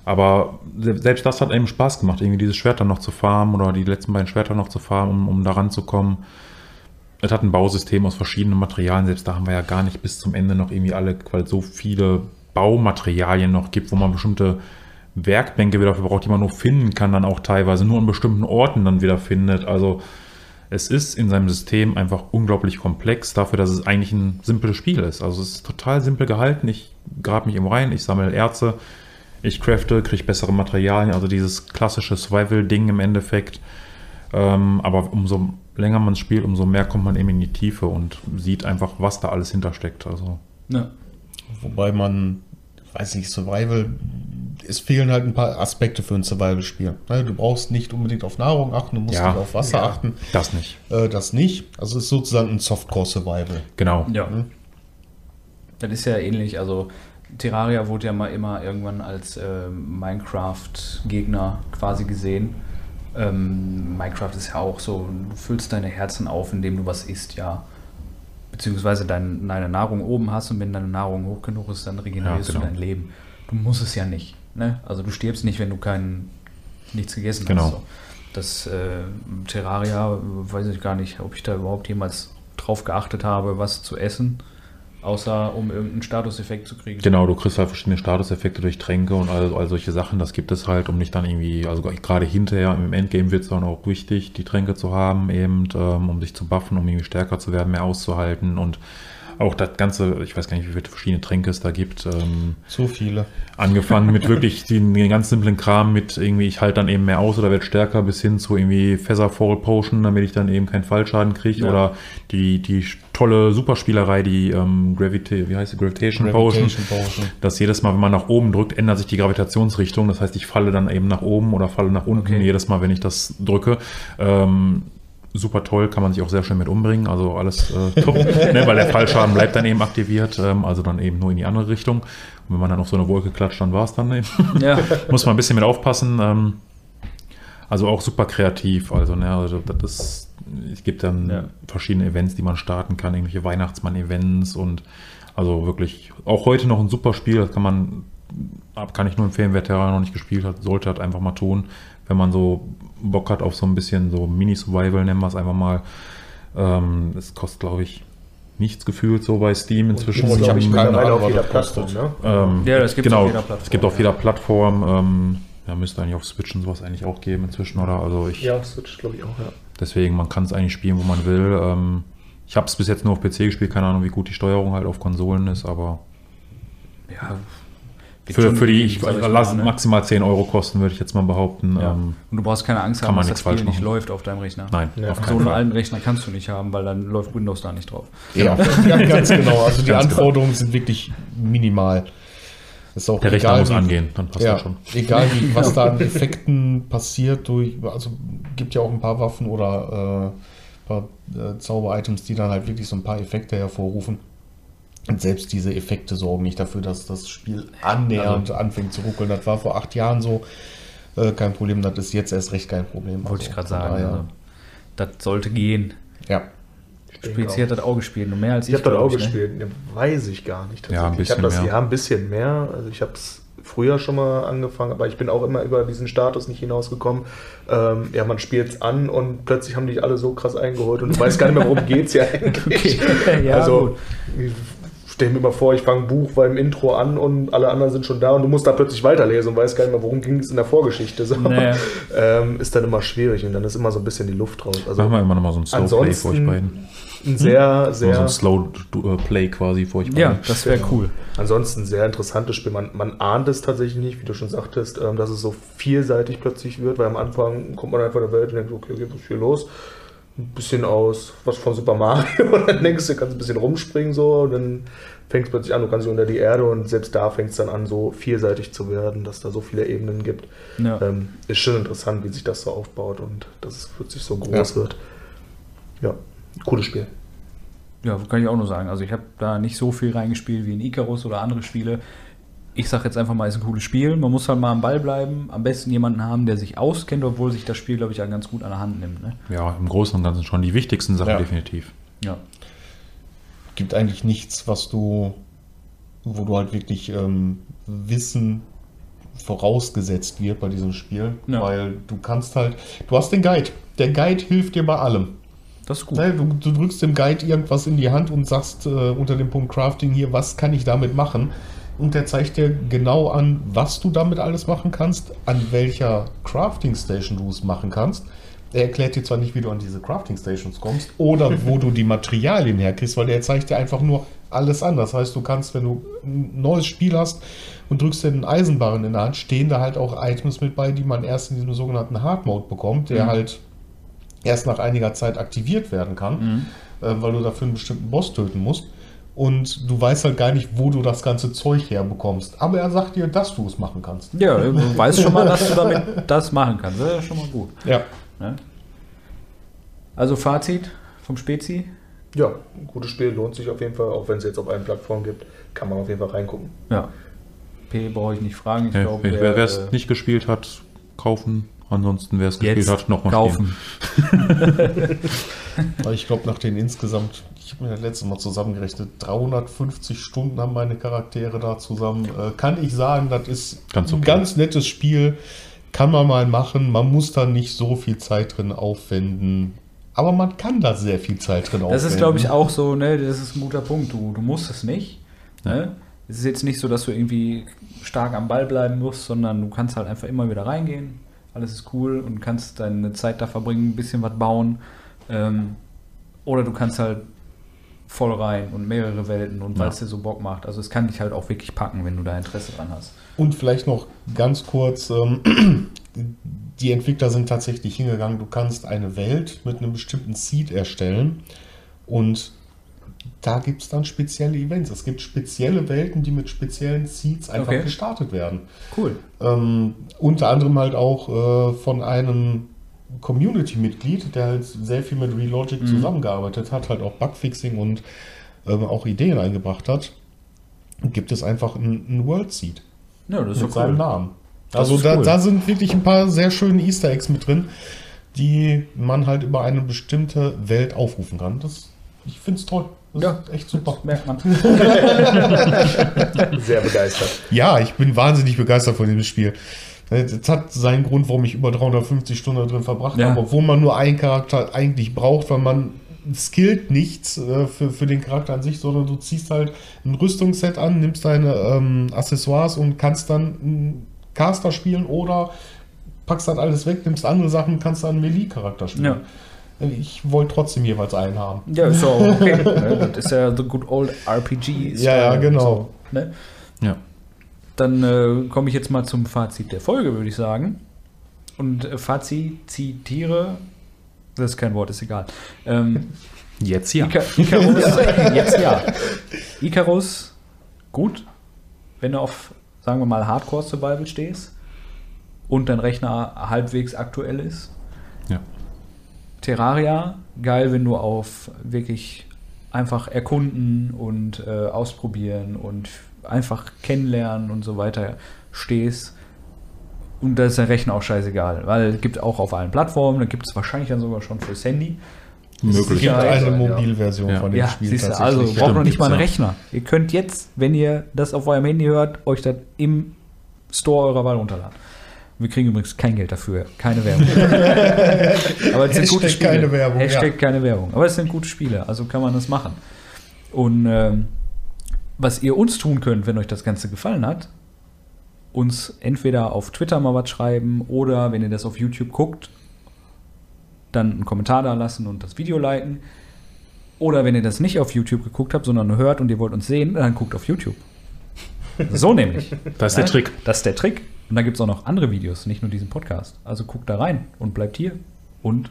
aber se- selbst das hat eben Spaß gemacht, irgendwie dieses Schwert dann noch zu farmen oder die letzten beiden Schwerter noch zu farmen, um, um da ranzukommen. Es hat ein Bausystem aus verschiedenen Materialien, selbst da haben wir ja gar nicht bis zum Ende noch irgendwie alle, weil es so viele Baumaterialien noch gibt, wo man bestimmte Werkbänke wieder braucht, die man nur finden kann, dann auch teilweise nur an bestimmten Orten dann wieder findet. Also es ist in seinem System einfach unglaublich komplex dafür, dass es eigentlich ein simples Spiel ist. Also es ist total simpel gehalten. Ich grab mich irgendwo rein, ich sammle Erze, ich crafte, kriege bessere Materialien, also dieses klassische Survival-Ding im Endeffekt. Ähm, aber umso länger man spielt, umso mehr kommt man eben in die Tiefe und sieht einfach, was da alles hintersteckt. Also Ja. Wobei man, weiß nicht, Survival, es fehlen halt ein paar Aspekte für ein Survival-Spiel. Ne, Du brauchst nicht unbedingt auf Nahrung achten, du musst Ja. nicht auf Wasser achten. das nicht. Äh, das nicht. Also es ist sozusagen ein Softcore-Survival. Genau. Ja. Das ist ja ähnlich. Also Terraria wurde ja mal immer irgendwann als äh, Minecraft-Gegner quasi gesehen. Ähm, Minecraft ist ja auch so, du füllst deine Herzen auf, indem du was isst, ja. Beziehungsweise dein, deine Nahrung oben hast und wenn deine Nahrung hoch genug ist, dann regenerierst Ja, genau. du dein Leben. Du musst es ja nicht. Ne? Also du stirbst nicht, wenn du kein, nichts gegessen Genau. hast. So. Das äh, Terraria, weiß ich gar nicht, ob ich da überhaupt jemals drauf geachtet habe, was zu essen, außer um irgendeinen Statuseffekt zu kriegen. Genau, du kriegst halt verschiedene Statuseffekte durch Tränke und all, all solche Sachen. Das gibt es halt, um nicht dann irgendwie, also gerade hinterher im Endgame wird es dann auch wichtig, die Tränke zu haben, eben, ähm, um sich zu buffen, um irgendwie stärker zu werden, mehr auszuhalten und auch das Ganze, ich weiß gar nicht, wie viele verschiedene Tränke es da gibt. Ähm, So viele. angefangen mit [LAUGHS] wirklich den, den ganz simplen Kram mit irgendwie, ich halte dann eben mehr aus oder werde stärker bis hin zu irgendwie Featherfall Potion, damit ich dann eben keinen Fallschaden kriege Ja. oder die, die tolle Superspielerei, die ähm, Gravity, wie heißt die, Gravitation, Potion, Gravitation Potion. dass jedes Mal, wenn man nach oben drückt, ändert sich die Gravitationsrichtung. Das heißt, ich falle dann eben nach oben oder falle nach unten Okay. jedes Mal, wenn ich das drücke. Ähm, super toll, kann man sich auch sehr schön mit umbringen. Also alles äh, top, [LAUGHS] ne, weil der Fallschaden bleibt dann eben aktiviert, ähm, also dann eben nur in die andere Richtung. Und wenn man dann auf so eine Wolke klatscht, dann war es dann eben. [LAUGHS] Ja. Muss man ein bisschen mit aufpassen. Ähm, also auch super kreativ. Also, ne, also das ist, es gibt dann Ja. verschiedene Events, die man starten kann, irgendwelche Weihnachtsmann-Events und also wirklich auch heute noch ein super Spiel. Das kann man, kann ich nur empfehlen, wer Terra noch nicht gespielt hat, sollte das einfach mal tun. Wenn man so Bock hat auf so ein bisschen so Mini-Survival, nennen wir es einfach mal. Ähm, es kostet, glaube ich, nichts gefühlt so bei Steam inzwischen. ich hab Ähm, keine mittlerweile Ahnung, auf jeder das. Plattform, ne? ähm, Ja, das gibt's genau, auf jeder Plattform, Es gibt auf jeder Plattform. Ähm, Ja, müsste eigentlich auf Switch und sowas eigentlich auch geben inzwischen, oder? Also ich, Ja, auf Switch glaube ich auch, ja. deswegen, man kann es eigentlich spielen, wo man will. Ähm, ich habe es bis jetzt nur auf PC gespielt, keine Ahnung, wie gut die Steuerung halt auf Konsolen ist, aber Ja. Für, für die, ich sag lass mal, ne? maximal 10 Euro kosten, würde ich jetzt mal behaupten. Ja. Ähm, Und du brauchst keine Angst haben, dass das Spiel nicht läuft auf deinem Rechner. nein, Ja. auf So einen alten Rechner kannst du nicht haben, weil dann läuft Windows da nicht drauf. Ja, ja ganz genau. [LAUGHS] Also die Ganz genau. Anforderungen sind wirklich minimal. Ist auch Der Rechner egal, muss wie- angehen, dann passt ja, das schon. egal wie, was [LAUGHS] da an Effekten passiert durch, also gibt ja auch ein paar Waffen oder äh, paar äh, Zauber-Items, die dann halt wirklich so ein paar Effekte hervorrufen. Und selbst diese Effekte sorgen nicht dafür, dass das Spiel annähernd anfängt zu ruckeln. Das war vor acht Jahren so. Äh, kein Problem, das ist jetzt erst recht kein Problem. Wollte Also ich gerade sagen. Also, das sollte gehen. ja. Hat das auch gespielt, nur mehr als Ich habe das auch ich, ne? gespielt. Ne, weiß ich gar nicht. Ja, ein tatsächlich. ich hab bisschen das, mehr. Ja, ein bisschen mehr. Also ich habe es früher schon mal angefangen, aber ich bin auch immer über diesen Status nicht hinausgekommen. Ähm, ja, man spielt es an und plötzlich haben die alle so krass eingeholt und du weißt gar nicht mehr, worum [LAUGHS] geht es ja eigentlich. Okay. Ja, also, gut. Ich stell mir mal vor, ich fange ein Buch beim Intro an und alle anderen sind schon da und du musst da plötzlich weiterlesen und weißt gar nicht mehr, worum ging es in der Vorgeschichte. So. Naja. [LAUGHS] Ähm, ist dann immer schwierig und dann ist immer so ein bisschen die Luft raus. Also Machen wir immer noch mal so ein Slow Play für euch beiden. ein sehr, So, so sehr ein Slow äh, Play quasi für euch beiden. Ja, das wäre Genau. cool. Ansonsten ein sehr interessantes Spiel. Man, man ahnt es tatsächlich nicht, wie du schon sagtest, ähm, dass es so vielseitig plötzlich wird, weil am Anfang kommt man einfach in der Welt und denkt, okay, okay, was ist hier los? Ein bisschen aus was von Super Mario [LAUGHS] und dann denkst du, kannst ein bisschen rumspringen so und dann fängst plötzlich an, du kannst unter die Erde und selbst da fängt es dann an, so vielseitig zu werden, dass da so viele Ebenen gibt. Ja. Ähm, ist schon interessant, wie sich das so aufbaut und dass es plötzlich so groß Ja. wird. Ja, cooles Spiel. Ja, kann ich auch nur sagen. Also ich habe da nicht so viel reingespielt wie in Icarus oder andere Spiele. Ich sage jetzt einfach mal, ist ein cooles Spiel. Man muss halt mal am Ball bleiben. Am besten jemanden haben, der sich auskennt, obwohl sich das Spiel, glaube ich, ja ganz gut an der Hand nimmt. Ne? Ja, im Großen und Ganzen schon die wichtigsten Sachen Ja. definitiv. Ja. gibt eigentlich nichts, was du, wo du halt wirklich ähm, Wissen vorausgesetzt wird bei diesem Spiel, Ja. weil du kannst halt, du hast den Guide. Der Guide hilft dir bei allem. Das ist gut. Ne, Du, du drückst dem Guide irgendwas in die Hand und sagst äh, unter dem Punkt Crafting hier, was kann ich damit machen? Und der zeigt dir genau an, was du damit alles machen kannst, an welcher Crafting Station du es machen kannst. Er erklärt dir zwar nicht, wie du an diese Crafting Stations kommst oder wo du die Materialien herkriegst, weil der zeigt dir einfach nur alles an. Das heißt, du kannst, wenn du ein neues Spiel hast und drückst dir einen Eisenbarren in der Hand, stehen da halt auch Items mit bei, die man erst in diesem sogenannten Hard Mode bekommt, der Mhm. halt erst nach einiger Zeit aktiviert werden kann, äh, weil du dafür einen bestimmten Boss töten musst. Und du weißt halt gar nicht, wo du das ganze Zeug herbekommst. Aber er sagt dir, dass du es machen kannst. Ja, du weißt schon mal, dass du damit das machen kannst. Das ist schon mal gut. Ja. Ne? Also Fazit vom Spezi. Ja, ein gutes Spiel, lohnt sich auf jeden Fall, auch wenn es jetzt auf allen Plattformen gibt, kann man auf jeden Fall reingucken. Ja. P brauche ich nicht fragen. Ich Ja, glaube, wer es äh, nicht gespielt hat, kaufen. Ansonsten, wer es gespielt hat, nochmal kaufen. [LAUGHS] Ich glaube, nach den insgesamt, ich habe mir das letzte Mal zusammengerechnet, 350 Stunden haben meine Charaktere da zusammen. Äh, kann ich sagen, das ist Ganz ein okay. ganz nettes Spiel. Kann man mal machen. Man muss da nicht so viel Zeit drin aufwenden. Aber man kann da sehr viel Zeit drin aufwenden. Das ist, glaube ich, auch so, ne, das ist ein guter Punkt. Du, du musst es nicht. Ne? Es ist jetzt nicht so, dass du irgendwie stark am Ball bleiben musst, sondern du kannst halt einfach immer wieder reingehen. Alles ist cool und kannst deine Zeit da verbringen, ein bisschen was bauen. Ähm, oder du kannst halt voll rein und mehrere Welten und weil Ja. es dir so Bock macht. Also es kann dich halt auch wirklich packen, wenn du da Interesse dran hast. Und vielleicht noch ganz kurz, ähm, [CLEARS THROAT] die Entwickler sind tatsächlich hingegangen, du kannst eine Welt mit einem bestimmten Seed erstellen und da gibt es dann spezielle Events. Es gibt spezielle Welten, die mit speziellen Seeds einfach Okay. gestartet werden. Cool. Ähm, unter anderem halt auch äh, von einem Community-Mitglied, der halt sehr viel mit Relogic Mhm. zusammengearbeitet hat, halt auch Bugfixing und ähm, auch Ideen eingebracht hat, gibt es einfach ein, ein World Seed Ja, das ist mit seinem cool. Namen. Das Also da, cool. da sind wirklich ein paar sehr schöne Easter Eggs mit drin, die man halt über eine bestimmte Welt aufrufen kann. Das, ich finde es toll. Das Ja, ist echt super. Merkt man. [LAUGHS] [LAUGHS] Sehr begeistert. Ja, ich bin wahnsinnig begeistert von dem Spiel. Das hat seinen Grund, warum ich über 350 Stunden da drin verbracht Ja. habe, obwohl man nur einen Charakter eigentlich braucht, weil man skillt nichts äh, für, für den Charakter an sich, sondern du ziehst halt ein Rüstungsset an, nimmst deine ähm, Accessoires und kannst dann einen Caster spielen oder packst dann alles weg, nimmst andere Sachen, kannst dann Melee-Charakter spielen. Ich wollte trotzdem jeweils einen haben. Ja, ist auch okay. [LAUGHS] Das ist ja the good old RPG. Ja, ja, genau. ne? Ja. Dann äh, komme ich jetzt mal zum Fazit der Folge, würde ich sagen. Und äh, Fazit, zitiere, das ist kein Wort, ist egal. Ähm, [LAUGHS] Jetzt ja. Ika Icarus, [LAUGHS] jetzt ja. Icarus, gut, wenn du auf, sagen wir mal, Hardcore-Survival stehst und dein Rechner halbwegs aktuell ist. Ja. Terraria, geil, wenn du auf wirklich einfach erkunden und äh, ausprobieren und einfach kennenlernen und so weiter stehst. Und da ist der Rechner auch scheißegal, weil es gibt auch auf allen Plattformen, da gibt es wahrscheinlich dann sogar schon fürs Handy. Es Möglich. gibt eine ja. Mobilversion Ja. von dem Ja, Spiel siehst du, tatsächlich. also braucht noch nicht mal einen Rechner. Ihr könnt jetzt, wenn ihr das auf eurem Handy hört, euch das im Store eurer Wahl runterladen. Wir kriegen übrigens kein Geld dafür, keine Werbung. [LAUGHS] Aber es sind Hashtag gute Spiele. keine Werbung, Hashtag ja. keine Werbung. Aber es sind gute Spiele, also kann man das machen. Und ähm, was ihr uns tun könnt, wenn euch das Ganze gefallen hat, uns entweder auf Twitter mal was schreiben oder wenn ihr das auf YouTube guckt, dann einen Kommentar da lassen und das Video liken. Oder wenn ihr das nicht auf YouTube geguckt habt, sondern nur hört und ihr wollt uns sehen, dann guckt auf YouTube. So nämlich. [LAUGHS] Das ist der Trick. Das ist der Trick. Und da gibt es auch noch andere Videos, nicht nur diesen Podcast. Also guckt da rein und bleibt hier. Und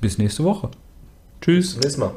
bis nächste Woche. Tschüss. Nächstes Mal.